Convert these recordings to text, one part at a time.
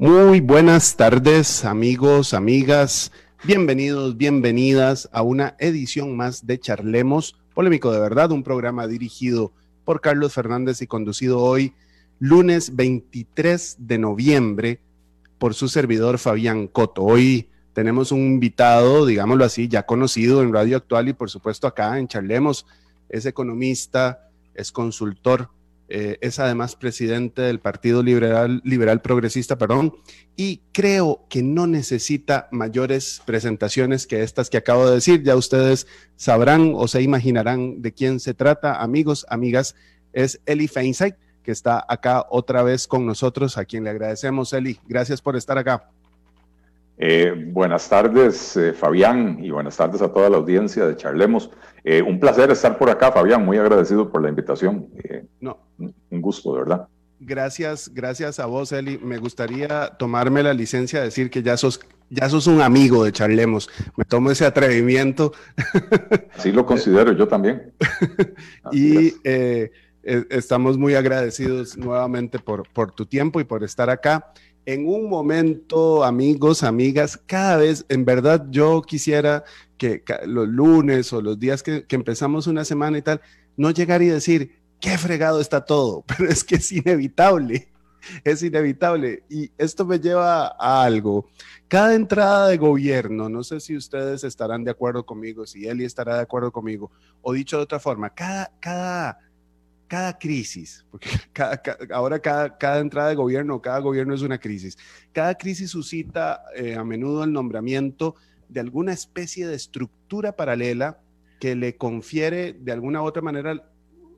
Muy buenas tardes, amigos, amigas. Bienvenidos, bienvenidas a una edición más de Charlemos, Polémico de Verdad, un programa dirigido por Carlos Fernández y conducido hoy, lunes 23 de noviembre, por su servidor Fabián Coto. Hoy tenemos un invitado, digámoslo así, ya conocido en Radio Actual y por supuesto acá en Charlemos. Es economista, es consultor eh, es además presidente del Partido Liberal, Liberal Progresista, perdón, y creo que no necesita mayores presentaciones que estas que acabo de decir. Ya ustedes sabrán o se imaginarán de quién se trata, amigos, amigas. Es Eli Feinstein, que está acá otra vez con nosotros, a quien le agradecemos, Eli. Gracias por estar acá. Eh, buenas tardes, eh, Fabián, y buenas tardes a toda la audiencia de Charlemos. Eh, un placer estar por acá, Fabián, muy agradecido por la invitación. no. Un gusto, de verdad. Gracias, gracias a vos, Eli. Me gustaría tomarme la licencia de decir que ya sos, ya sos un amigo de Charlemos. Me tomo ese atrevimiento. Así lo considero yo también. y estamos muy agradecidos nuevamente por, por tu tiempo y por estar acá en un momento, amigos, amigas, cada vez, en verdad, yo quisiera que los lunes o los días que, empezamos una semana y tal, no llegar y decir, qué fregado está todo, pero es que es inevitable, es inevitable. Y esto me lleva a algo. Cada entrada de gobierno, no sé si ustedes estarán de acuerdo conmigo, si Eli estará de acuerdo conmigo, o dicho de otra forma, cada, cada cada crisis, porque ahora cada, entrada de gobierno, cada gobierno es una crisis, cada crisis suscita eh, a menudo el nombramiento de alguna especie de estructura paralela que le confiere de alguna u otra manera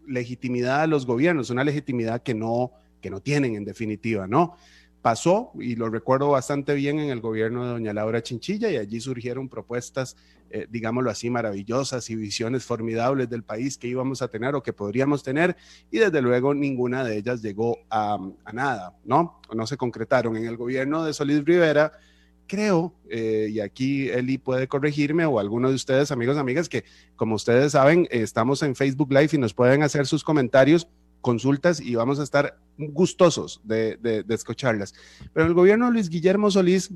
legitimidad a los gobiernos, una legitimidad que no, que no tienen en definitiva, ¿no? Pasó, y lo recuerdo bastante bien en el gobierno de doña Laura Chinchilla, y allí surgieron propuestas, eh, digámoslo así, maravillosas y visiones formidables del país que íbamos a tener o que podríamos tener, y desde luego ninguna de ellas llegó a, nada, ¿no? no se concretaron. En el gobierno de Solís Rivera, creo, eh, y aquí Eli puede corregirme o alguno de ustedes, amigos, amigas, que como ustedes saben, estamos en Facebook Live y nos pueden hacer sus comentarios consultas y vamos a estar gustosos de, escucharlas. Pero el gobierno Luis Guillermo Solís,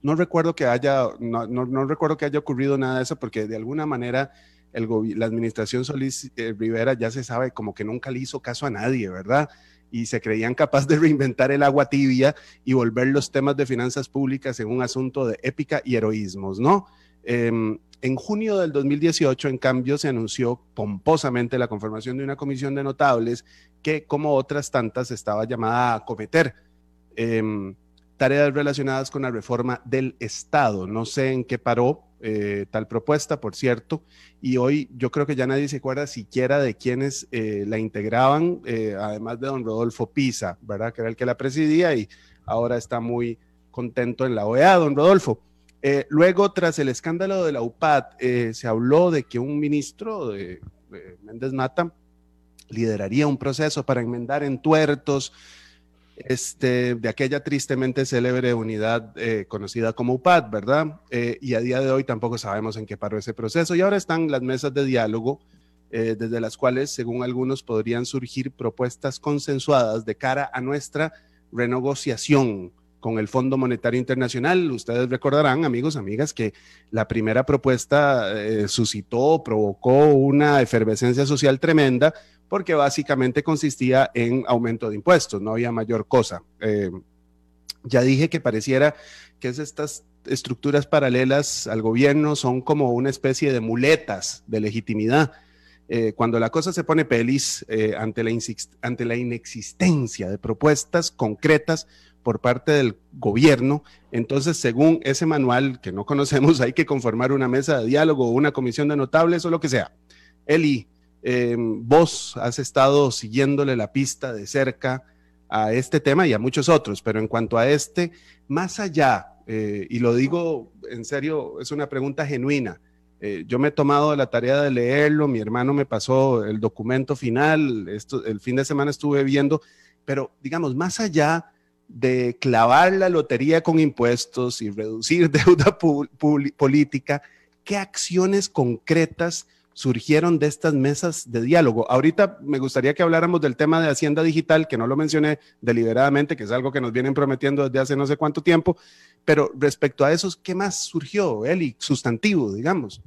no recuerdo que haya, no, no, recuerdo que haya ocurrido nada de eso, porque de alguna manera el, la administración Solís eh, Rivera ya se sabe como que nunca le hizo caso a nadie, ¿verdad? Y se creían capaz de reinventar el agua tibia y volver los temas de finanzas públicas en un asunto de épica y heroísmos, ¿no? Em, en junio del 2018, en cambio, se anunció pomposamente la conformación de una comisión de notables que, como otras tantas, estaba llamada a cometer em, tareas relacionadas con la reforma del Estado. No sé en qué paró eh, tal propuesta, por cierto, y hoy yo creo que ya nadie se acuerda siquiera de quienes eh, la integraban, eh, además de don Rodolfo Pisa, ¿verdad? Que era el que la presidía y ahora está muy contento en la OEA, don Rodolfo. Eh, luego, tras el escándalo de la UPAD, eh, se habló de que un ministro de, Méndez Mata lideraría un proceso para enmendar en tuertos este, de aquella tristemente célebre unidad eh, conocida como UPAD, ¿verdad? y a día de hoy tampoco sabemos en qué paró ese proceso. Y ahora están las mesas de diálogo, desde las cuales, según algunos, podrían surgir propuestas consensuadas de cara a nuestra renegociación con el Fondo Monetario Internacional. Ustedes recordarán, amigos, amigas, que la primera propuesta eh, suscitó, provocó una efervescencia social tremenda porque básicamente consistía en aumento de impuestos, no había mayor cosa. Eh, ya dije que pareciera que estas estructuras paralelas al gobierno son como una especie de muletas de legitimidad. Eh, cuando la cosa se pone pelis ante, la ante la inexistencia de propuestas concretas por parte del gobierno. Entonces, según ese manual que no conocemos, hay que conformar una mesa de diálogo una comisión de notables o lo que sea. Eli, em, vos has estado siguiéndole la pista de cerca a este tema y a muchos otros, pero en cuanto a este, más allá, eh, y lo digo en serio, es una pregunta genuina. Eh, yo me he tomado la tarea de leerlo, mi hermano me pasó el documento final, esto, el fin de semana estuve viendo, pero digamos, más allá de clavar la lotería con impuestos y reducir deuda política, ¿qué acciones concretas surgieron de estas mesas de diálogo. Ahorita me gustaría que habláramos del tema de Hacienda Digital, que no lo mencioné deliberadamente, que es algo que nos vienen prometiendo desde hace no sé cuánto tiempo, pero respecto a eso, ¿qué más surgió, Eli? Sustantivo, digamos.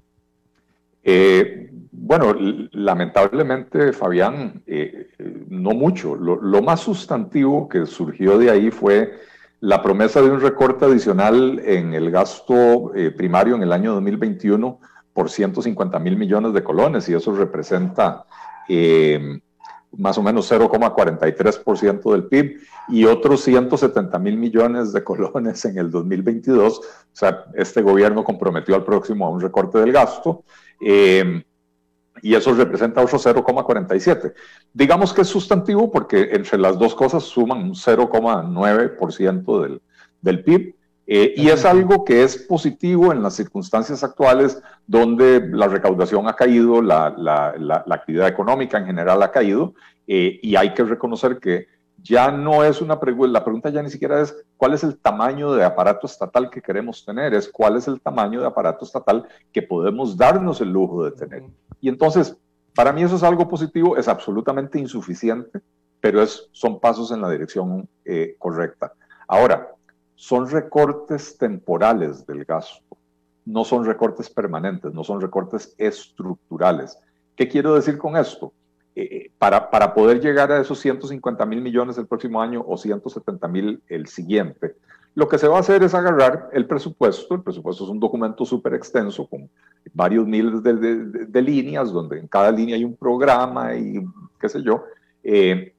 Eh, bueno, lamentablemente, Fabián, eh, no mucho. Lo, más sustantivo que surgió de ahí fue la promesa de un recorte adicional en el gasto eh, primario en el año 2021 por 150 mil millones de colones y eso representa más o menos 0,43% del PIB y otros 170 mil millones de colones en el 2022. O sea, este gobierno comprometió al próximo a un recorte del gasto. Eh, y eso representa otro 0,47. Digamos que es sustantivo porque entre las dos cosas suman un 0,9% del, del PIB. Eh, y es algo que es positivo en las circunstancias actuales donde la recaudación ha caído, la, la, la, actividad económica en general ha caído, eh, y hay que reconocer que ya no es una pregunta, la pregunta ya ni siquiera es cuál es el tamaño de aparato estatal que queremos tener, es cuál es el tamaño de aparato estatal que podemos darnos el lujo de tener. Y entonces, para mí eso es algo positivo, es absolutamente insuficiente, pero es, son pasos en la dirección eh, correcta. Ahora, son recortes temporales del gasto, no son recortes permanentes, no son recortes estructurales. ¿Qué quiero decir con esto? Eh, para, para, poder llegar a esos 150 mil millones el próximo año o 170 mil el siguiente, lo que se va a hacer es agarrar el presupuesto. El presupuesto es un documento súper extenso con varios miles de, líneas, donde en cada línea hay un programa y qué sé yo. Eh,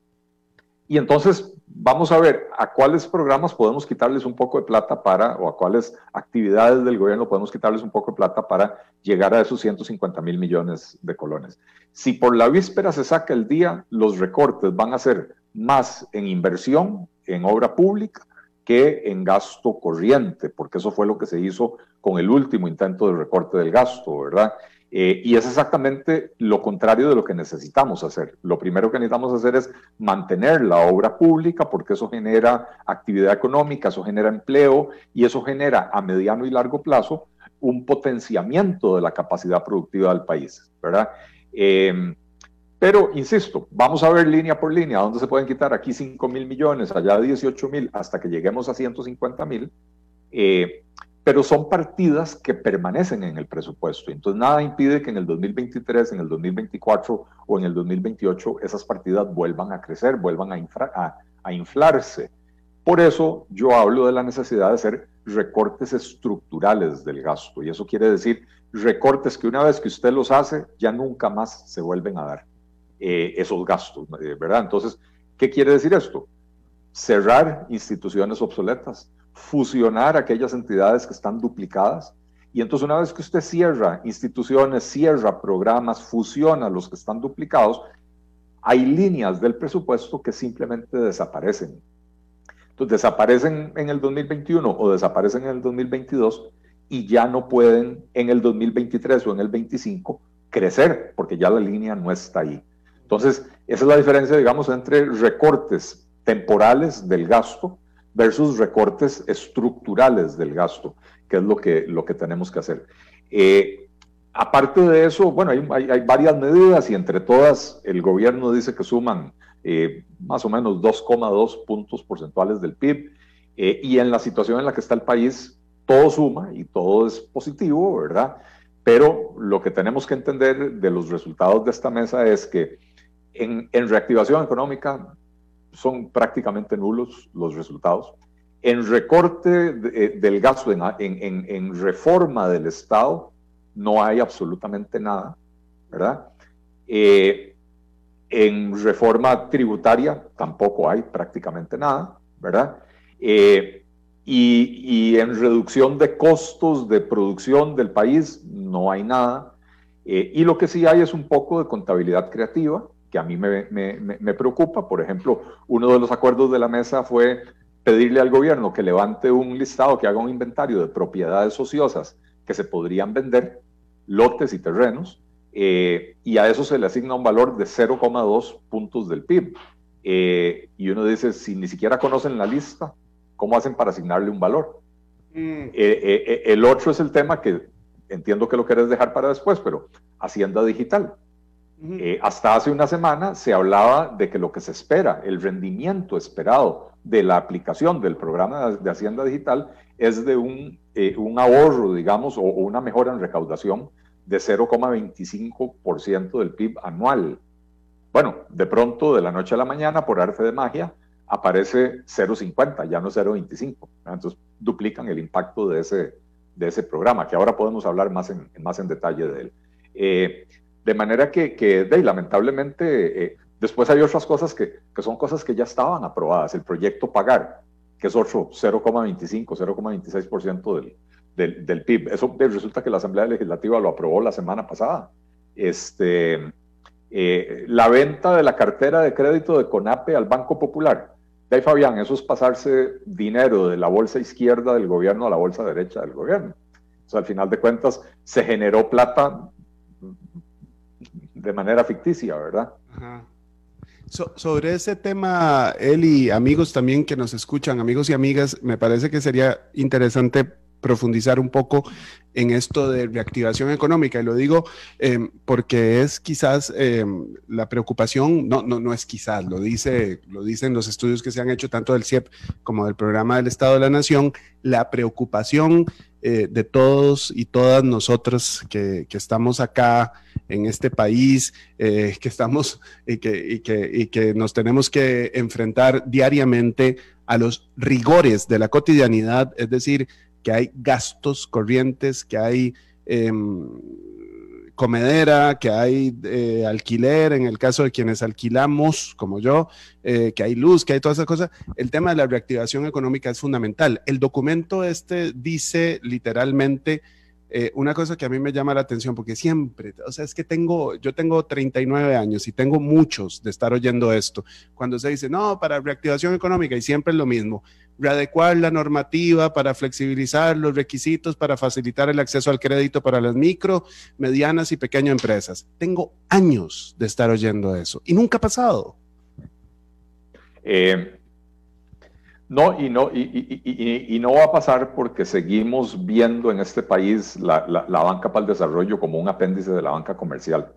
y entonces vamos a ver a cuáles programas podemos quitarles un poco de plata para, o a cuáles actividades del gobierno podemos quitarles un poco de plata para llegar a esos 150 mil millones de colones. Si por la víspera se saca el día, los recortes van a ser más en inversión, en obra pública, que en gasto corriente, porque eso fue lo que se hizo con el último intento de recorte del gasto, ¿verdad? Eh, y es exactamente lo contrario de lo que necesitamos hacer. Lo primero que necesitamos hacer es mantener la obra pública porque eso genera actividad económica, eso genera empleo y eso genera a mediano y largo plazo un potenciamiento de la capacidad productiva del país, ¿verdad? Em, pero, insisto, vamos a ver línea por línea, dónde se pueden quitar aquí 5 mil millones, allá 18 mil, hasta que lleguemos a 150 mil. Eh, pero son partidas que permanecen en el presupuesto. Entonces, nada impide que en el 2023, en el 2024 o en el 2028 esas partidas vuelvan a crecer, vuelvan a, a, inflarse. Por eso yo hablo de la necesidad de hacer recortes estructurales del gasto. Y eso quiere decir recortes que una vez que usted los hace, ya nunca más se vuelven a dar eh, esos gastos, eh, ¿verdad? Entonces, ¿qué quiere decir esto? Cerrar instituciones obsoletas, fusionar aquellas entidades que están duplicadas. Y entonces una vez que usted cierra instituciones, cierra programas, fusiona los que están duplicados, hay líneas del presupuesto que simplemente desaparecen. Entonces desaparecen en el 2021 o desaparecen en el 2022 y ya no pueden en el 2023 o en el 25 crecer porque ya la línea no está ahí. Entonces, esa es la diferencia, digamos, entre recortes temporales del gasto versus recortes estructurales del gasto, que es lo que, lo que tenemos que hacer. Eh, aparte de eso, bueno, hay, hay, varias medidas y entre todas el gobierno dice que suman eh, más o menos 2,2 puntos porcentuales del PIB eh, y en la situación en la que está el país, todo suma y todo es positivo, ¿verdad? Pero lo que tenemos que entender de los resultados de esta mesa es que en, en reactivación económica son prácticamente nulos los resultados. En recorte eh, del gasto, en, reforma del Estado, no hay absolutamente nada, ¿verdad? Eh, en reforma tributaria tampoco hay prácticamente nada, ¿verdad? Eh, y, en reducción de costos de producción del país no hay nada. y lo que sí hay es un poco de contabilidad creativa, que a mí me, me, me, preocupa. Por ejemplo, uno de los acuerdos de la mesa fue pedirle al gobierno que levante un listado, que haga un inventario de propiedades ociosas que se podrían vender, lotes y terrenos, eh, y a eso se le asigna un valor de 0,2 puntos del PIB. Eh, y uno dice, si ni siquiera conocen la lista, ¿cómo hacen para asignarle un valor? Mm. Eh, el otro es el tema que entiendo que lo querés dejar para después, pero Hacienda Digital. Eh, hasta hace una semana se hablaba de que lo que se espera, el rendimiento esperado de la aplicación del programa de, Hacienda Digital es de un, eh, un ahorro, digamos, o, una mejora en recaudación de 0,25% del PIB anual. Bueno, de pronto, de la noche a la mañana, por arte de magia, aparece 0,50, ya no 0,25. Entonces, duplican el impacto de ese, de ese programa, que ahora podemos hablar más en, más en detalle de él. Eh, de manera que, que lamentablemente, eh, después hay otras cosas que, que, son cosas que ya estaban aprobadas. El proyecto Pagar, que es otro 0,25, 0,26% del, del, del, PIB. Eso resulta que la Asamblea Legislativa lo aprobó la semana pasada. Este, eh, la venta de la cartera de crédito de CONAPE al Banco Popular. De ahí, Fabián, eso es pasarse dinero de la bolsa izquierda del gobierno a la bolsa derecha del gobierno. O sea, al final de cuentas, se generó plata de manera ficticia, ¿verdad? sobre ese tema, él y amigos también que nos escuchan, amigos y amigas, me parece que sería interesante profundizar un poco en esto de reactivación económica. Y lo digo em, porque es quizás em, la preocupación, no, no, no es quizás, lo, dice, lo dicen los estudios que se han hecho tanto del CIEP como del programa del Estado de la Nación, la preocupación eh, de todos y todas nosotros que, que, estamos acá en este país, eh, que estamos y que, que, y que nos tenemos que enfrentar diariamente a los rigores de la cotidianidad, es decir, que hay gastos corrientes, que hay em, comedera, que hay eh, alquiler, en el caso de quienes alquilamos, como yo, eh, que hay luz, que hay todas esas cosas. El tema de la reactivación económica es fundamental. El documento este dice literalmente eh, una cosa que a mí me llama la atención, porque siempre, o sea, es que tengo, yo tengo 39 años y tengo muchos de estar oyendo esto, cuando se dice, no, para reactivación económica, y siempre es lo mismo, readecuar la normativa para flexibilizar los requisitos para facilitar el acceso al crédito para las micro, medianas y pequeñas empresas. Tengo años de estar oyendo eso y nunca ha pasado. Eh, no, y no, y, no va a pasar porque seguimos viendo en este país la, banca para el desarrollo como un apéndice de la banca comercial.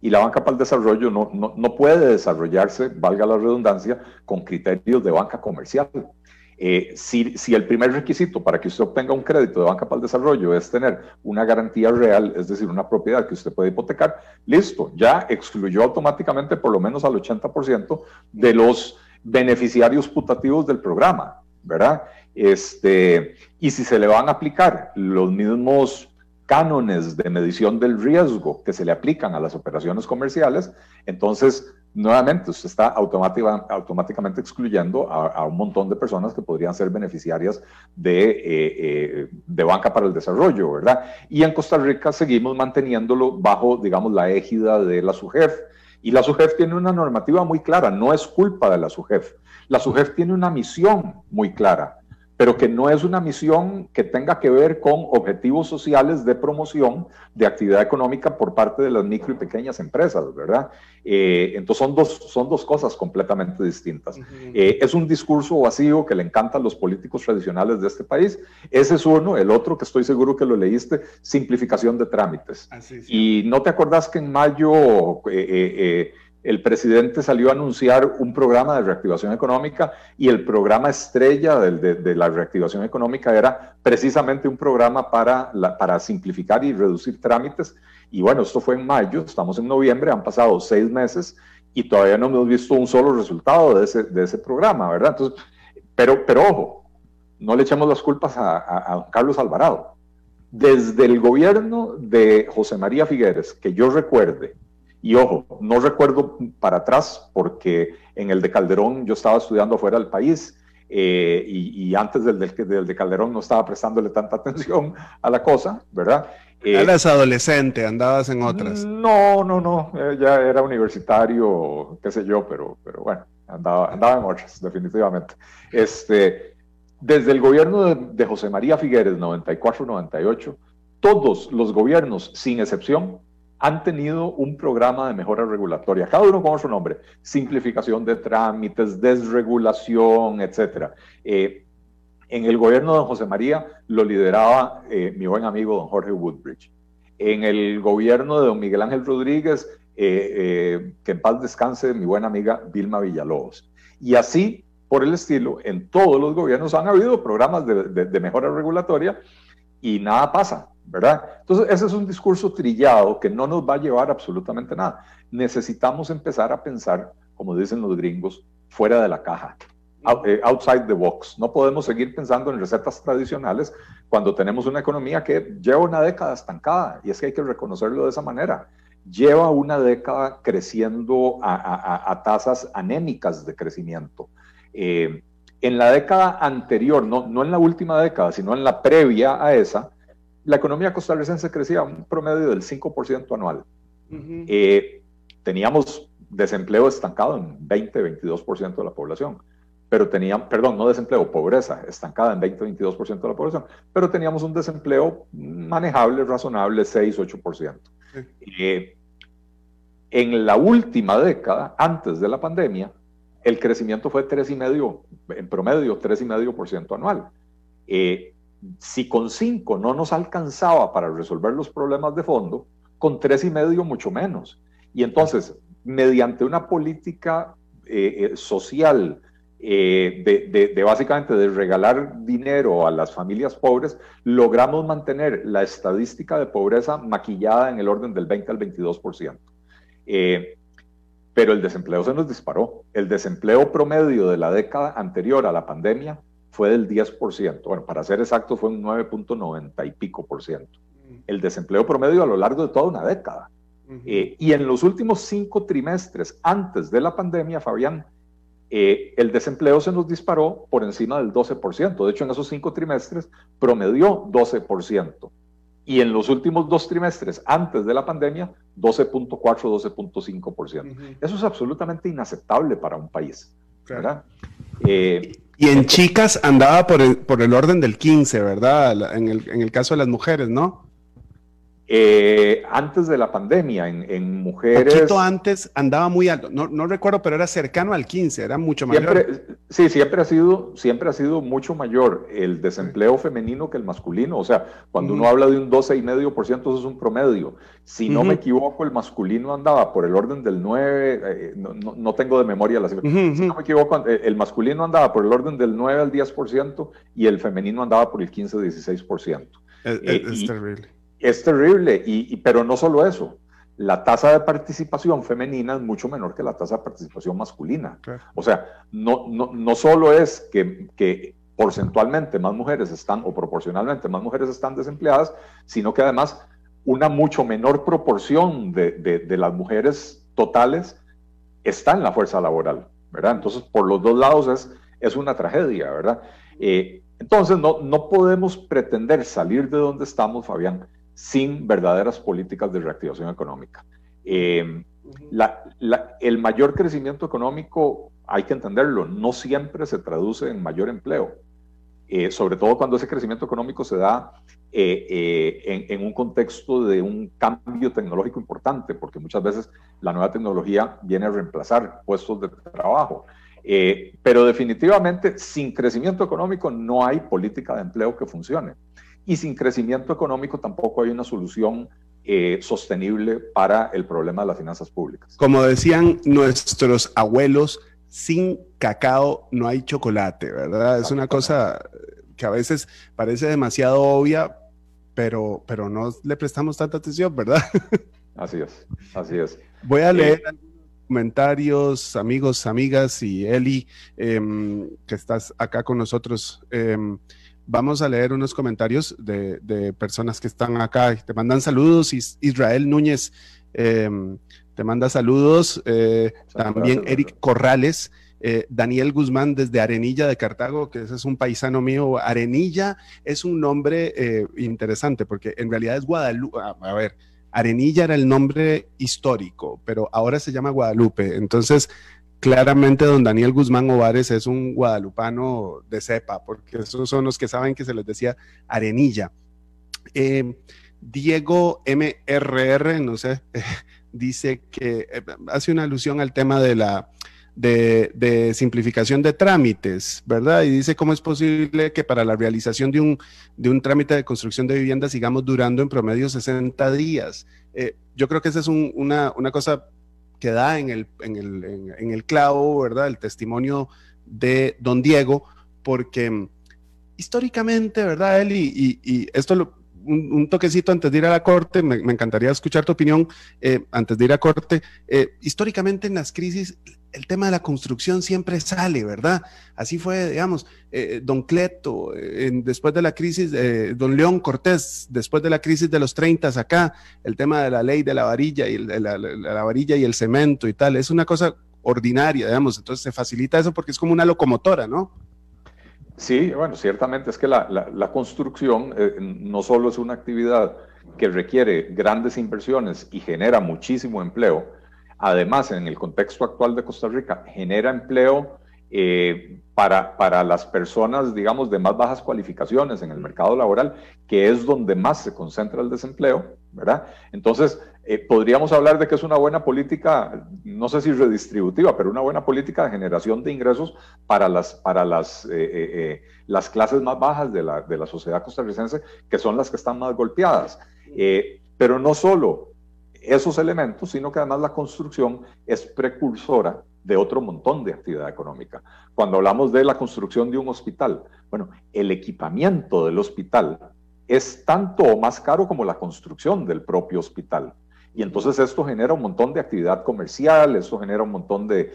Y la banca para el desarrollo no, no, puede desarrollarse, valga la redundancia, con criterios de banca comercial. Eh, si, si, el primer requisito para que usted obtenga un crédito de banca para el desarrollo es tener una garantía real, es decir, una propiedad que usted puede hipotecar, listo, ya excluyó automáticamente por lo menos al 80% de los beneficiarios putativos del programa, ¿verdad? Este, y si se le van a aplicar los mismos cánones de medición del riesgo que se le aplican a las operaciones comerciales, entonces nuevamente usted está automáticamente excluyendo a, un montón de personas que podrían ser beneficiarias de, eh, eh, de, banca para el desarrollo, ¿verdad? Y en Costa Rica seguimos manteniéndolo bajo, digamos, la égida de la SUGEF, y la SUGEF tiene una normativa muy clara, no es culpa de la SUGEF. La SUGEF tiene una misión muy clara, pero que no es una misión que tenga que ver con objetivos sociales de promoción de actividad económica por parte de las micro y pequeñas empresas, ¿verdad? Eh, entonces son dos, son dos cosas completamente distintas. Eh, es un discurso vacío que le encantan los políticos tradicionales de este país. Ese es uno. El otro, que estoy seguro que lo leíste, simplificación de trámites. Y no te acordás que en mayo... Eh, el presidente salió a anunciar un programa de reactivación económica y el programa estrella de, la reactivación económica era precisamente un programa para, para simplificar y reducir trámites. Y bueno, esto fue en mayo, estamos en noviembre, han pasado seis meses y todavía no hemos visto un solo resultado de ese, de ese programa, ¿verdad? Entonces, pero, pero ojo, no le echemos las culpas a, a Carlos Alvarado. Desde el gobierno de José María Figueres, que yo recuerde, y ojo, no recuerdo para atrás porque en el de Calderón yo estaba estudiando fuera del país eh, y, antes del, del, de Calderón no estaba prestándole tanta atención a la cosa, ¿verdad? Eh, Eras adolescente, andabas en otras. No, no, no, eh, ya era universitario, qué sé yo, pero, pero bueno, andaba, andaba en otras, definitivamente. Este, desde el gobierno de, de José María Figueres, 94-98, todos los gobiernos, sin excepción, han tenido un programa de mejora regulatoria, cada uno con su nombre, simplificación de trámites, desregulación, etc. Eh, En el gobierno de José María lo lideraba eh, mi buen amigo don Jorge Woodbridge. En el gobierno de don Miguel Ángel Rodríguez, eh, que en paz descanse mi buena amiga Vilma Villalobos. Y así, por el estilo, en todos los gobiernos han habido programas de, de mejora regulatoria y nada pasa, ¿verdad? Entonces, ese es un discurso trillado que no nos va a llevar absolutamente nada. Necesitamos empezar a pensar, como dicen los gringos, fuera de la caja. Eh, outside the box. No podemos seguir pensando en recetas tradicionales cuando tenemos una economía que lleva una década estancada y es que hay que reconocerlo de esa manera. Lleva una década creciendo a, tasas anémicas de crecimiento. Eh, en la década anterior, no, no en la última década, sino en la previa a esa, la economía costarricense crecía un promedio del 5% anual. Eh, teníamos desempleo estancado en 20-22% de la población pero teníamos, perdón, no desempleo, pobreza, estancada en 20-22% de la población, pero teníamos un desempleo manejable, razonable, 6-8%. Eh, en la última década, antes de la pandemia, el crecimiento fue 3,5, en promedio 3,5% anual. Eh, si con 5 no nos alcanzaba para resolver los problemas de fondo, con 3,5 mucho menos. Y entonces, mediante una política eh, social, eh, de, básicamente de regalar dinero a las familias pobres, logramos mantener la estadística de pobreza maquillada en el orden del 20 al 22%. Eh, pero el desempleo se nos disparó. El desempleo promedio de la década anterior a la pandemia fue del 10%. Bueno, para ser exacto, fue un 9.90 y pico por ciento. El desempleo promedio a lo largo de toda una década. Eh, y en los últimos cinco trimestres antes de la pandemia, Fabián, eh, el desempleo se nos disparó por encima del 12%. De hecho, en esos cinco trimestres promedió 12%. Y en los últimos dos trimestres, antes de la pandemia, 12.4, 12.5%. Eso es absolutamente inaceptable para un país. ¿verdad? Eh, y en chicas andaba por el, por el orden del 15, ¿verdad? En el, en el caso de las mujeres, ¿no? Eh, antes de la pandemia, en, en, mujeres... Poquito antes andaba muy alto, no, no, recuerdo, pero era cercano al 15, era mucho mayor. sí, siempre ha, sido, siempre ha sido mucho mayor el desempleo femenino que el masculino. O sea, cuando uno habla de un 12,5%, eso es un promedio. Si no me equivoco, el masculino andaba por el orden del 9, eh, no, no, tengo de memoria la cifra. Si no me equivoco, eh, el masculino andaba por el orden del 9 al 10% y el femenino andaba por el 15-16%. Es, es terrible es terrible, y, pero no solo eso, la tasa de participación femenina es mucho menor que la tasa de participación masculina. O sea, no, no, no solo es que, que, porcentualmente más mujeres están, o proporcionalmente más mujeres están desempleadas, sino que además una mucho menor proporción de, de, las mujeres totales está en la fuerza laboral, ¿verdad? Entonces, por los dos lados es, es una tragedia, ¿verdad? Eh, entonces, no, no podemos pretender salir de donde estamos, Fabián, sin verdaderas políticas de reactivación económica. Eh, el mayor crecimiento económico, hay que entenderlo, no siempre se traduce en mayor empleo, eh, sobre todo cuando ese crecimiento económico se da eh, en, en, un contexto de un cambio tecnológico importante, porque muchas veces la nueva tecnología viene a reemplazar puestos de trabajo. pero definitivamente, sin crecimiento económico no hay política de empleo que funcione y sin crecimiento económico tampoco hay una solución eh, sostenible para el problema de las finanzas públicas. Como decían nuestros abuelos, sin cacao no hay chocolate, ¿verdad? Es una cosa que a veces parece demasiado obvia, pero, pero no le prestamos tanta atención, ¿verdad? Así es, así es. Voy a leer algunos comentarios, amigos, amigas y Eli, em, que estás acá con nosotros. Vamos a leer unos comentarios de, personas que están acá. Te mandan saludos. Israel Núñez em, te manda saludos. Eh, también Eric Corrales. Eh, Daniel Guzmán desde Arenilla de Cartago, que ese es un paisano mío. Arenilla es un nombre eh, interesante porque en realidad es Guadalupe. a ver, Arenilla era el nombre histórico, pero ahora se llama Guadalupe. Entonces, claramente don Daniel Guzmán Ovares es un guadalupano de cepa, porque esos son los que saben que se les decía arenilla. Eh, Diego MRR, no sé, dice que eh, hace una alusión al tema de la, de, simplificación de trámites, ¿verdad? Y dice cómo es posible que para la realización de un, de un trámite de construcción de vivienda sigamos durando en promedio 60 días. Eh, yo creo que esa es una, cosa que da en el, en, el, clavo, ¿verdad? El testimonio de don Diego, porque mm, históricamente, ¿verdad? Él y, y, esto lo, un, toquecito antes de ir a la corte, me, encantaría escuchar tu opinión eh, antes de ir a corte. Eh, históricamente en las crisis el tema de la construcción siempre sale, ¿verdad? Así fue, digamos, eh, don Cleto, después de la crisis, don León Cortés, después de la crisis de los 30 acá, el tema de la ley de la varilla y la, la, varilla y el cemento y tal, es una cosa ordinaria, digamos, entonces se facilita eso porque es como una locomotora, ¿no? Sí, bueno, ciertamente es que la, construcción eh, no solo es una actividad que requiere grandes inversiones y genera muchísimo empleo, además en el contexto actual de Costa Rica genera empleo eh, para, para las personas, digamos, de más bajas cualificaciones en el mercado laboral, que es donde más se concentra el desempleo, ¿verdad? Entonces, eh, podríamos hablar de que es una buena política, no sé si redistributiva, pero una buena política de generación de ingresos para las, para las, eh, las clases más bajas de la, de la sociedad costarricense, que son las que están más golpeadas. pero no solo esos elementos, sino que además la construcción es precursora de otro montón de actividad económica. Cuando hablamos de la construcción de un hospital, bueno, el equipamiento del hospital es tanto o más caro como la construcción del propio hospital. Y entonces esto genera un montón de actividad comercial, esto genera un montón de,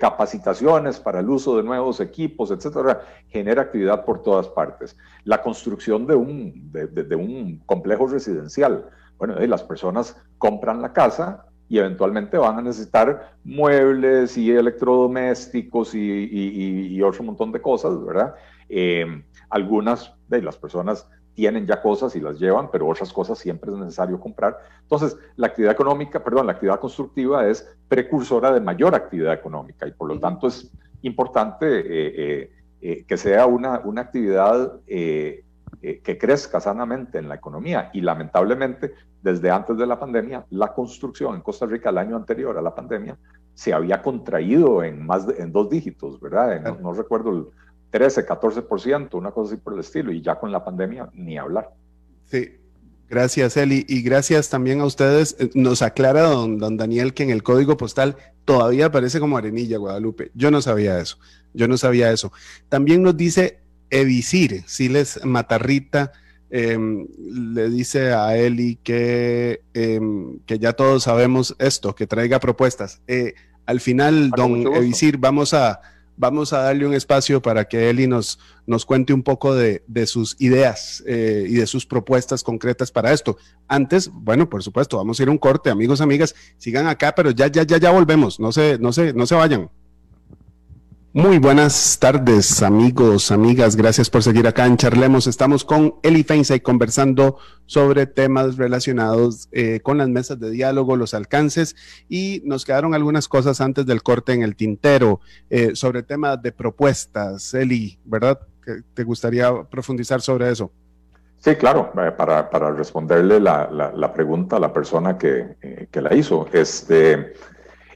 capacitaciones para el uso de nuevos equipos, etcétera. Genera actividad por todas partes. La construcción de un, de, un complejo residencial. Bueno, las personas compran la casa, y eventualmente van a necesitar muebles y electrodomésticos y, otro montón de cosas, ¿verdad? Eh, algunas de las personas tienen ya cosas y las llevan, pero otras cosas siempre es necesario comprar. Entonces, la actividad económica, perdón, la actividad constructiva es precursora de mayor actividad económica y por lo tanto es importante eh, eh, que sea una, una actividad que crezca sanamente en la economía y lamentablemente desde antes de la pandemia, la construcción en Costa Rica el año anterior a la pandemia se había contraído en más de, en dos dígitos, ¿verdad? no, recuerdo el 13, 14%, una cosa así por el estilo, y ya con la pandemia ni hablar. Sí, gracias Eli, y gracias también a ustedes. Eh, nos aclara don, don Daniel que en el código postal todavía aparece como Arenilla, Guadalupe. Yo no sabía eso, yo no sabía eso. También nos dice Evisir, Siles Matarrita, Em, le dice a Eli que, em, que ya todos sabemos esto, que traiga propuestas. Eh, al final, don Evisir, vamos a, vamos a darle un espacio para que Eli nos, nos cuente un poco de, sus ideas eh, y de sus propuestas concretas para esto. Antes, bueno, por supuesto, vamos a ir a un corte, amigos, amigas, sigan acá, pero ya, ya, ya, ya volvemos, no se, no se, no se vayan. Muy buenas tardes, amigos, amigas. Gracias por seguir acá en Charlemos. Estamos con Eli Feinsay conversando sobre temas relacionados eh, con las mesas de diálogo, los alcances y nos quedaron algunas cosas antes del corte en el tintero eh, sobre temas de propuestas. Eli, ¿verdad? ¿Te gustaría profundizar sobre eso? Sí, claro, eh, para, para responderle la, la, pregunta a la persona que, que la hizo. Este,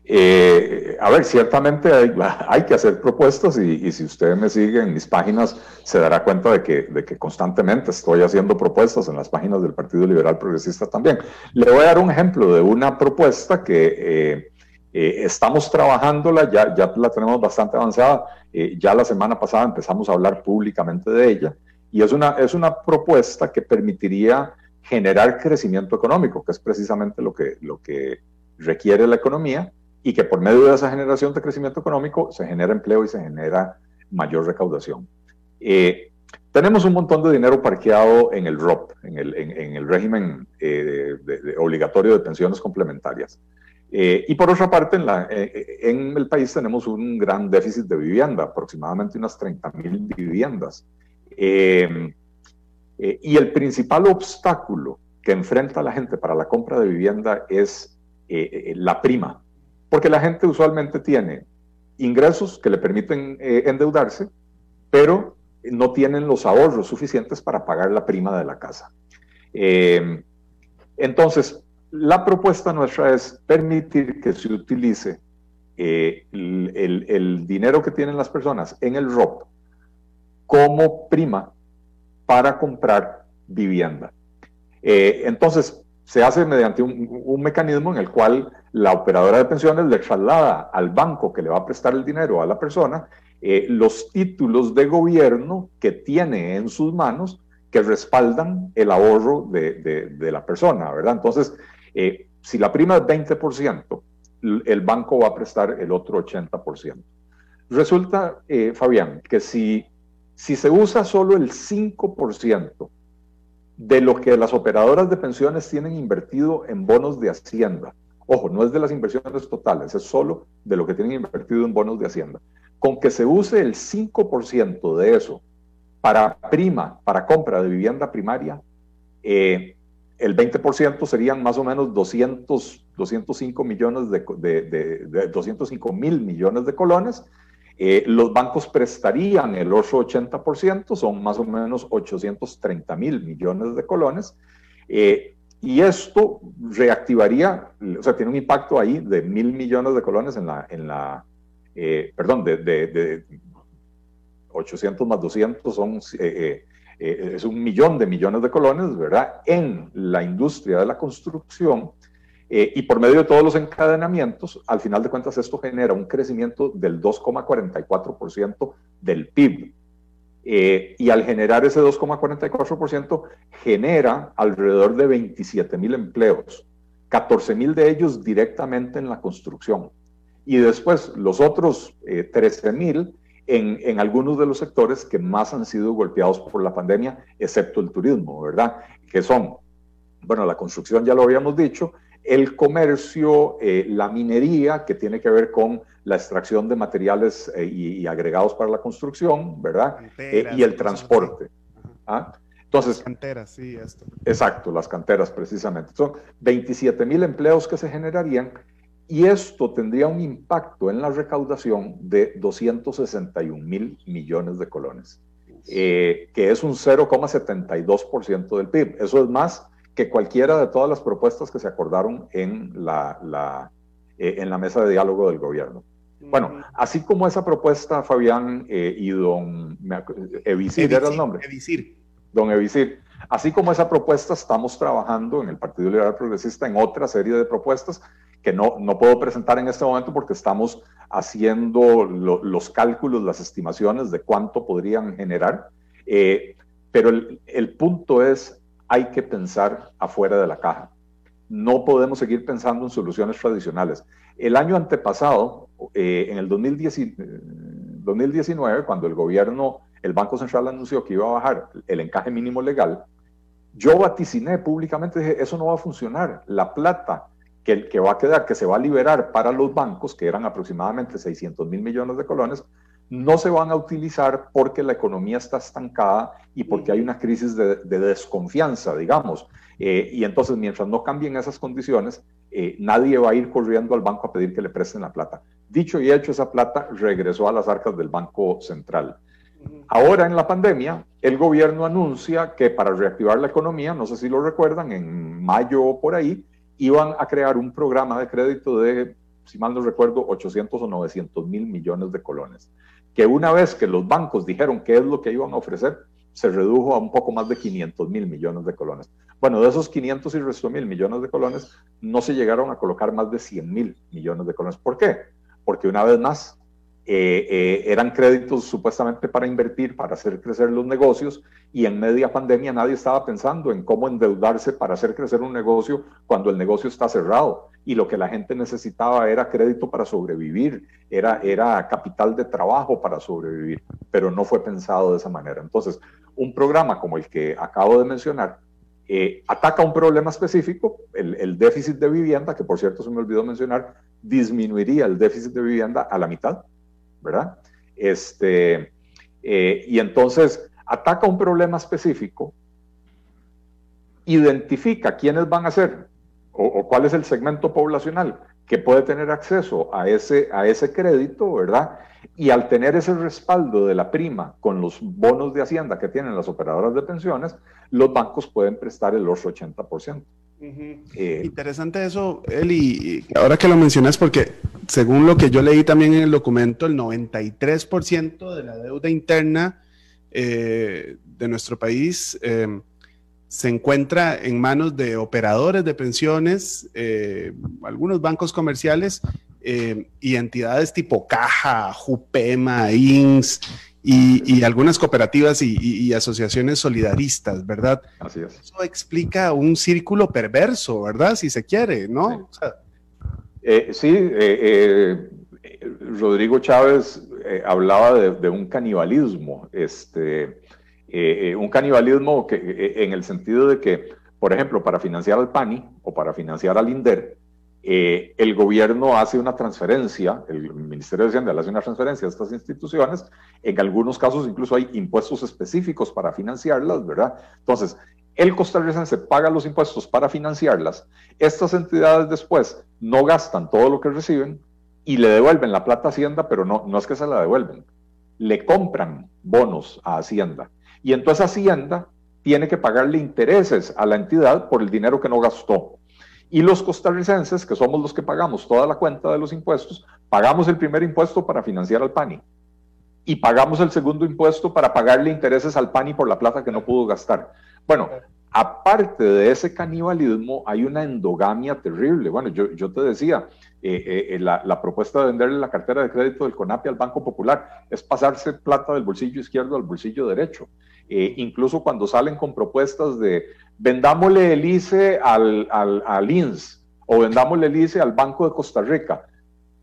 eh, a ver, ciertamente hay, que hacer propuestas y, si usted me sigue en mis páginas se dará cuenta de que, constantemente estoy haciendo propuestas en las páginas del Partido Liberal Progresista también. Le voy a dar un ejemplo de una propuesta que eh, eh, estamos trabajándola, ya, ya la tenemos bastante avanzada, ya la semana pasada empezamos a hablar públicamente de ella y es una, es una propuesta que permitiría generar crecimiento económico, que es precisamente lo que, lo que requiere la economía y que por medio de esa generación de crecimiento económico se genera empleo y se genera mayor recaudación. Eh, tenemos un montón de dinero parqueado en el ROP, en el, en, el régimen eh, obligatorio de pensiones complementarias. Eh, y por otra parte, en, la, en, el país tenemos un gran déficit de vivienda, aproximadamente unas 30 mil viviendas. y el principal obstáculo que enfrenta la gente para la compra de vivienda es la prima porque la gente usualmente tiene ingresos que le permiten eh, endeudarse, pero no tienen los ahorros suficientes para pagar la prima de la casa. Em, entonces, la propuesta nuestra es permitir que se utilice eh, el, dinero que tienen las personas en el ROP como prima para comprar vivienda. Eh, entonces, se hace mediante un, mecanismo en el cual la operadora de pensiones le traslada al banco que le va a prestar el dinero a la persona eh, los títulos de gobierno que tiene en sus manos que respaldan el ahorro de, la persona, ¿verdad? Entonces, si la prima es 20%, el banco va a prestar el otro 80%. Resulta, eh, Fabián, que si, si se usa solo el 5% de lo que las operadoras de pensiones tienen invertido en bonos de Hacienda, ojo, no es de las inversiones totales, es solo de lo que tienen invertido en bonos de Hacienda, con que se use el 5% de eso para prima, para compra de vivienda primaria, eh, el 20% serían más o menos 200, 205 millones de, de, 205 mil millones de colones. Eh, los bancos prestarían el otro 80%, son más o menos 830 mil millones de colones. Eh, y esto reactivaría, o sea, tiene un impacto ahí de mil millones de colones en la, en la eh, perdón, de, de, 800 más 200 son es un millón de millones de colones, ¿verdad?, en la industria de la construcción. Eh, y por medio de todos los encadenamientos, al final de cuentas esto genera un crecimiento del 2,44% del PIB. Eh, y al generar ese 2,44%, genera alrededor de 27 mil empleos, 14 mil de ellos directamente en la construcción. Y después los otros 13 mil en, algunos de los sectores que más han sido golpeados por la pandemia, excepto el turismo, ¿verdad? Que son, bueno, la construcción ya lo habíamos dicho, el comercio, eh, la minería, que tiene que ver con la extracción de materiales eh, y, agregados para la construcción, ¿verdad? Eh, y el transporte. ¿Ah? Entonces, canteras, sí, esto. Exacto, las canteras precisamente. Son 27 mil empleos que se generarían y esto tendría un impacto en la recaudación de 261 mil millones de colones, que es un 0,72% del PIB. Eso es más que cualquiera de todas las propuestas que se acordaron en la, eh, en la mesa de diálogo del gobierno. Bueno, así como esa propuesta, Fabián eh, y don Evisir, era el nombre. Evisir. Don Evisir. Así como esa propuesta, estamos trabajando en el Partido Liberal Progresista en otra serie de propuestas que no, no puedo presentar en este momento porque estamos haciendo los cálculos, las estimaciones de cuánto podrían generar. Eh, pero el, el, punto es, hay que pensar afuera de la caja. No podemos seguir pensando en soluciones tradicionales. El año antepasado, eh, en el 2019, cuando el gobierno, el Banco Central anunció que iba a bajar el encaje mínimo legal, yo vaticiné públicamente, dije, eso no va a funcionar. La plata que, que va a quedar, que se va a liberar para los bancos, que eran aproximadamente 600 mil millones de colones, no se van a utilizar porque la economía está estancada y porque hay una crisis de, desconfianza, digamos. Eh, y entonces, mientras no cambien esas condiciones, eh, nadie va a ir corriendo al banco a pedir que le presten la plata. Dicho y hecho, esa plata regresó a las arcas del Banco Central. Ahora en la pandemia, el gobierno anuncia que para reactivar la economía, no sé si lo recuerdan, en mayo o por ahí, iban a crear un programa de crédito de, si mal no recuerdo, 800 o 900 mil millones de colones, que una vez que los bancos dijeron qué es lo que iban a ofrecer, se redujo a un poco más de 500 mil millones de colones. Bueno, de esos 500 y resto mil millones de colones, no se llegaron a colocar más de 100 mil millones de colones. ¿Por qué? Porque una vez más, eh, eh, eran créditos supuestamente para invertir, para hacer crecer los negocios, y en media pandemia nadie estaba pensando en cómo endeudarse para hacer crecer un negocio cuando el negocio está cerrado. Y lo que la gente necesitaba era crédito para sobrevivir, era, era capital de trabajo para sobrevivir, pero no fue pensado de esa manera. Entonces, un programa como el que acabo de mencionar eh, ataca un problema específico, el, déficit de vivienda, que por cierto se me olvidó mencionar, disminuiría el déficit de vivienda a la mitad ¿verdad? Este, eh, y entonces ataca un problema específico, identifica quiénes van a ser o, cuál es el segmento poblacional que puede tener acceso a ese, a ese crédito, ¿verdad? Y al tener ese respaldo de la prima con los bonos de Hacienda que tienen las operadoras de pensiones, los bancos pueden prestar el otro 80%. Eh, Interesante eso, Eli, ahora que lo mencionas, porque según lo que yo leí también en el documento, el 93% de la deuda interna eh, de nuestro país eh, se encuentra en manos de operadores de pensiones, algunos bancos comerciales y entidades tipo Caja, Jupema, INS y, algunas cooperativas y, asociaciones solidaristas, ¿verdad? Así es. Eso explica un círculo perverso, ¿verdad? Si se quiere, ¿no? Sí, eh, eh, eh, Rodrigo Chávez hablaba de, un canibalismo, este, un canibalismo que, en el sentido de que, por ejemplo, para financiar al PANI o para financiar al INDER, eh, el gobierno hace una transferencia, el Ministerio de Hacienda hace una transferencia a estas instituciones, en algunos casos incluso hay impuestos específicos para financiarlas, ¿verdad? Entonces, el costarricense paga los impuestos para financiarlas, estas entidades después no gastan todo lo que reciben y le devuelven la plata a Hacienda, pero no, no es que se la devuelven, le compran bonos a Hacienda. Y entonces Hacienda tiene que pagarle intereses a la entidad por el dinero que no gastó. Y los costarricenses, que somos los que pagamos toda la cuenta de los impuestos, pagamos el primer impuesto para financiar al PANI y pagamos el segundo impuesto para pagarle intereses al PANI por la plata que no pudo gastar. Bueno, aparte de ese canibalismo, hay una endogamia terrible. Bueno, yo, te decía, eh, eh, la, la, propuesta de venderle la cartera de crédito del CONAPI al Banco Popular es pasarse plata del bolsillo izquierdo al bolsillo derecho. Eh, incluso cuando salen con propuestas de vendámosle el ICE al, al, al INS o vendámosle el ICE al Banco de Costa Rica.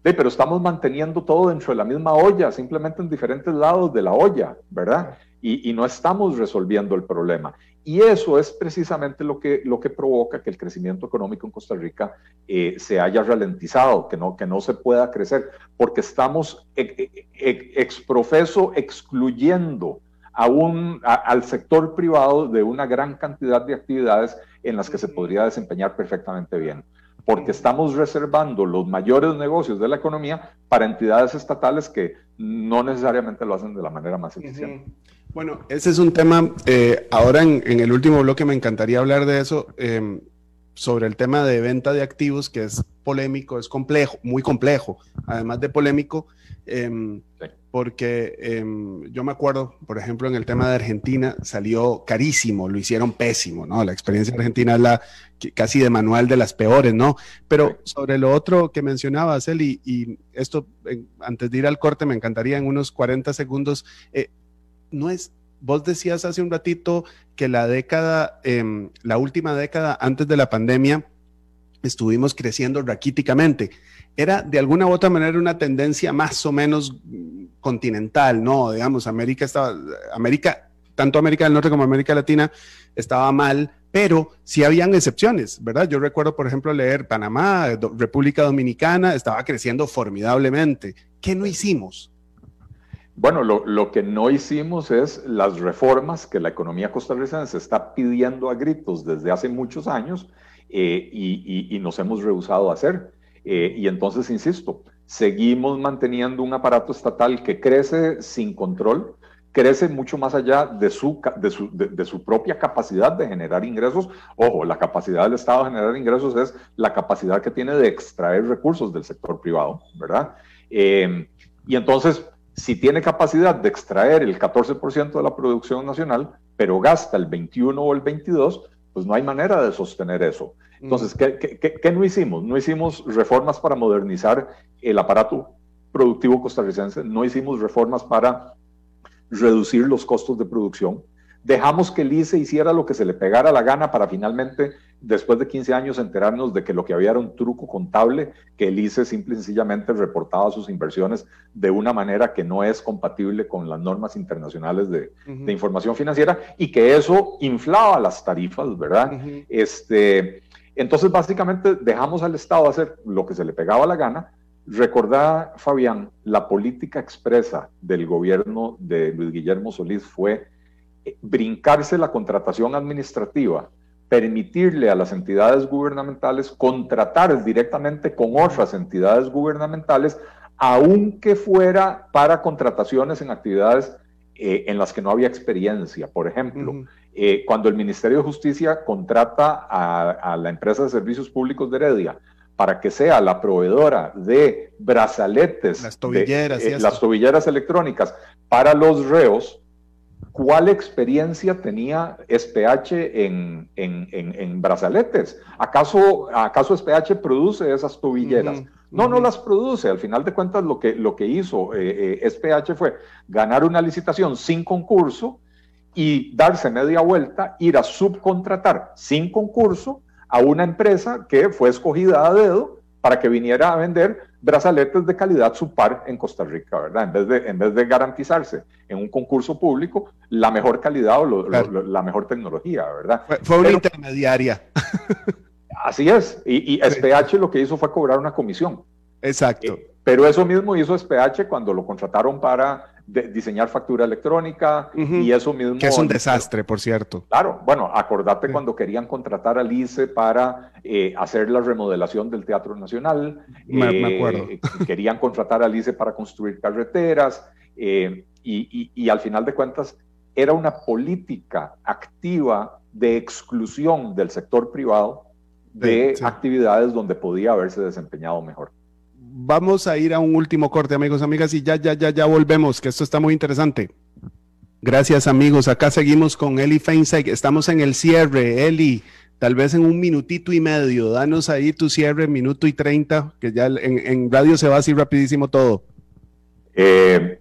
pero estamos manteniendo todo dentro de la misma olla, simplemente en diferentes lados de la olla, ¿verdad? Y, y, no estamos resolviendo el problema. Y eso es precisamente lo que, lo que provoca que el crecimiento económico en Costa Rica eh, se haya ralentizado, que no, que no se pueda crecer, porque estamos ex, exprofeso excluyendo al sector privado de una gran cantidad de actividades en las que se podría desempeñar perfectamente bien, porque estamos reservando los mayores negocios de la economía para entidades estatales que no necesariamente lo hacen de la manera más eficiente. Bueno, ese es un tema, eh, ahora en, el último bloque me encantaría hablar de eso, em, sobre el tema de venta de activos, que es polémico, es complejo, muy complejo, además de polémico. Em, porque em, yo me acuerdo, por ejemplo, en el tema de Argentina salió carísimo, lo hicieron pésimo, ¿no? La experiencia argentina es la casi de manual de las peores, ¿no? Pero sobre lo otro que mencionabas, Eli, y esto antes de ir al corte me encantaría en unos 40 segundos, eh, no es, vos decías hace un ratito que la década, em, la última década antes de la pandemia, estuvimos creciendo raquíticamente era de alguna u otra manera una tendencia más o menos continental, ¿no? Digamos, América estaba, América, tanto América del Norte como América Latina estaba mal, pero sí habían excepciones, ¿verdad? Yo recuerdo, por ejemplo, leer Panamá, República Dominicana, estaba creciendo formidablemente. ¿Qué no hicimos? Bueno, lo, que no hicimos es las reformas que la economía costarricense está pidiendo a gritos desde hace muchos años eh, y, y, nos hemos rehusado a hacer. Eh, y entonces, insisto, seguimos manteniendo un aparato estatal que crece sin control, crece mucho más allá de su, de su, de, su, propia capacidad de generar ingresos. Ojo, la capacidad del Estado de generar ingresos es la capacidad que tiene de extraer recursos del sector privado, ¿verdad? Eh, y entonces, si tiene capacidad de extraer el 14% de la producción nacional, pero gasta el 21 o el 22, pues no hay manera de sostener eso. Entonces, ¿qué, no hicimos? No hicimos reformas para modernizar el aparato productivo costarricense, no hicimos reformas para reducir los costos de producción, dejamos que el ICE hiciera lo que se le pegara la gana para finalmente, después de 15 años, enterarnos de que lo que había era un truco contable, que el ICE simple y sencillamente reportaba sus inversiones de una manera que no es compatible con las normas internacionales de, información financiera y que eso inflaba las tarifas, ¿verdad? este, entonces, básicamente, dejamos al Estado hacer lo que se le pegaba la gana. Recordá, Fabián, la política expresa del gobierno de Luis Guillermo Solís fue eh, brincarse la contratación administrativa, permitirle a las entidades gubernamentales contratar directamente con otras entidades gubernamentales, aunque fuera para contrataciones en actividades eh, en las que no había experiencia. Por ejemplo, eh, cuando el Ministerio de Justicia contrata a, la empresa de servicios públicos de Heredia para que sea la proveedora de brazaletes, las tobilleras, eh, las tobilleras electrónicas para los reos, ¿cuál experiencia tenía SPH en, en, brazaletes? ¿Acaso, ¿Acaso SPH produce esas tobilleras? No, no las produce. Al final de cuentas, lo que, lo que hizo eh, eh SPH fue ganar una licitación sin concurso y darse media vuelta, ir a subcontratar sin concurso a una empresa que fue escogida a dedo para que viniera a vender brazaletes de calidad subpar en Costa Rica, ¿verdad? En vez de, en vez de garantizarse en un concurso público la mejor calidad o la mejor tecnología, ¿verdad? Fue, una intermediaria. Así es. Y, SPH lo que hizo fue cobrar una comisión. Exacto. Eh, pero eso mismo hizo SPH cuando lo contrataron para diseñar factura electrónica y eso mismo... Que es un desastre, por cierto. Claro, bueno, acordate cuando querían contratar a ICE para eh, hacer la remodelación del Teatro Nacional. Me, acuerdo. Eh, querían contratar a ICE para construir carreteras y, y al final de cuentas era una política activa de exclusión del sector privado de actividades donde podía haberse desempeñado mejor. Vamos a ir a un último corte, amigos, amigas, y ya, ya, ya, ya volvemos, que esto está muy interesante. Gracias, amigos. Acá seguimos con Eli Feinstein. Estamos en el cierre. Eli, tal vez en un minutito y medio. Danos ahí tu cierre, minuto y treinta, que ya en, en radio se va así rapidísimo todo. Eh,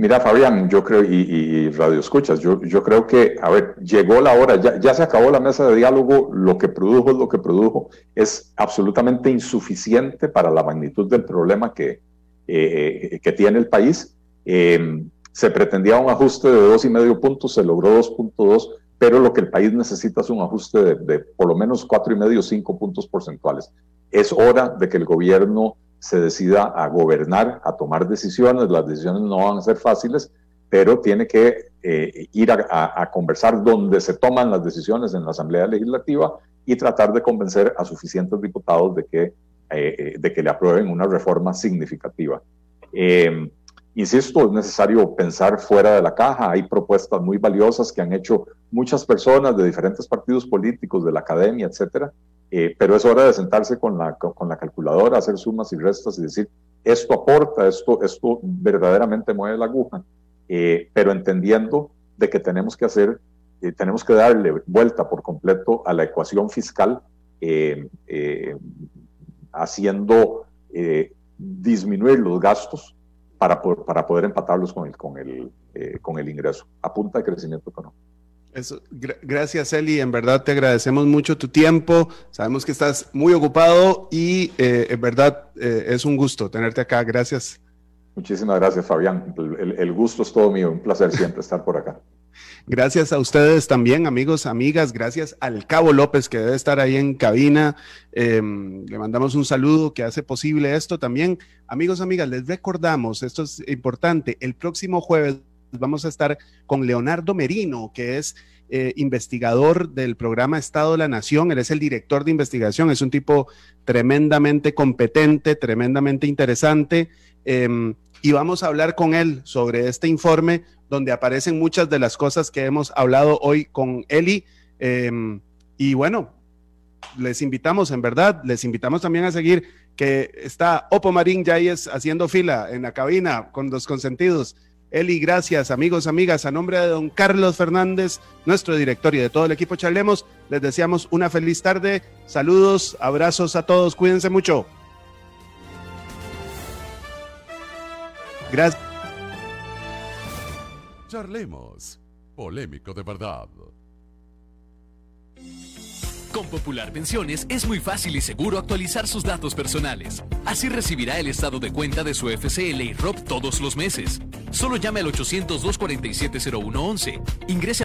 Mira, Fabián, yo creo, y, Radio Escuchas, yo, yo, creo que, a ver, llegó la hora, ya, se acabó la mesa de diálogo, lo que produjo es lo que produjo, es absolutamente insuficiente para la magnitud del problema que, eh, que tiene el país. Em, se pretendía un ajuste de dos y medio puntos, se logró 2.2, pero lo que el país necesita es un ajuste de, de por lo menos cuatro y medio, cinco puntos porcentuales. Es hora de que el gobierno se decida a gobernar, a tomar decisiones. Las decisiones no van a ser fáciles, pero tiene que eh, ir a, conversar donde se toman las decisiones en la Asamblea Legislativa y tratar de convencer a suficientes diputados de que, eh, eh, de que le aprueben una reforma significativa. Em, insisto, es necesario pensar fuera de la caja. Hay propuestas muy valiosas que han hecho muchas personas de diferentes partidos políticos, de la academia, etcétera, eh, pero es hora de sentarse con la, con la calculadora, hacer sumas y restas y decir, esto aporta, esto, esto verdaderamente mueve la aguja, eh, pero entendiendo de que tenemos que hacer, eh, tenemos que darle vuelta por completo a la ecuación fiscal, haciendo disminuir los gastos para, para poder empatarlos con el, con, el, con el ingreso, a punta de crecimiento económico. Eso, gracias Eli, en verdad te agradecemos mucho tu tiempo, sabemos que estás muy ocupado y eh, en verdad eh, es un gusto tenerte acá, gracias. Muchísimas gracias Fabián, el, gusto es todo mío, un placer siempre estar por acá. Gracias a ustedes también, amigos, amigas. Gracias al Cabo López, que debe estar ahí en cabina. Em, le mandamos un saludo que hace posible esto también. Amigos, amigas, les recordamos, esto es importante, el próximo jueves vamos a estar con Leonardo Merino, que es eh, investigador del programa Estado de la Nación. Él es el director de investigación, es un tipo tremendamente competente, tremendamente interesante. Em, y vamos a hablar con él sobre este informe donde aparecen muchas de las cosas que hemos hablado hoy con Eli. Em, y bueno, les invitamos, en verdad, les invitamos también a seguir que está Opo Marín ya ahí haciendo fila en la cabina con los consentidos. Eli, gracias, amigos, amigas. A nombre de don Carlos Fernández, nuestro director y de todo el equipo Charlemos, les deseamos una feliz tarde. Saludos, abrazos a todos, cuídense mucho. Gracias. Charlemos, polémico de verdad. Con Popular Pensiones es muy fácil y seguro actualizar sus datos personales. Así recibirá el estado de cuenta de su FCL y ROP todos los meses. Solo llame al 800 247 0111. Ingrese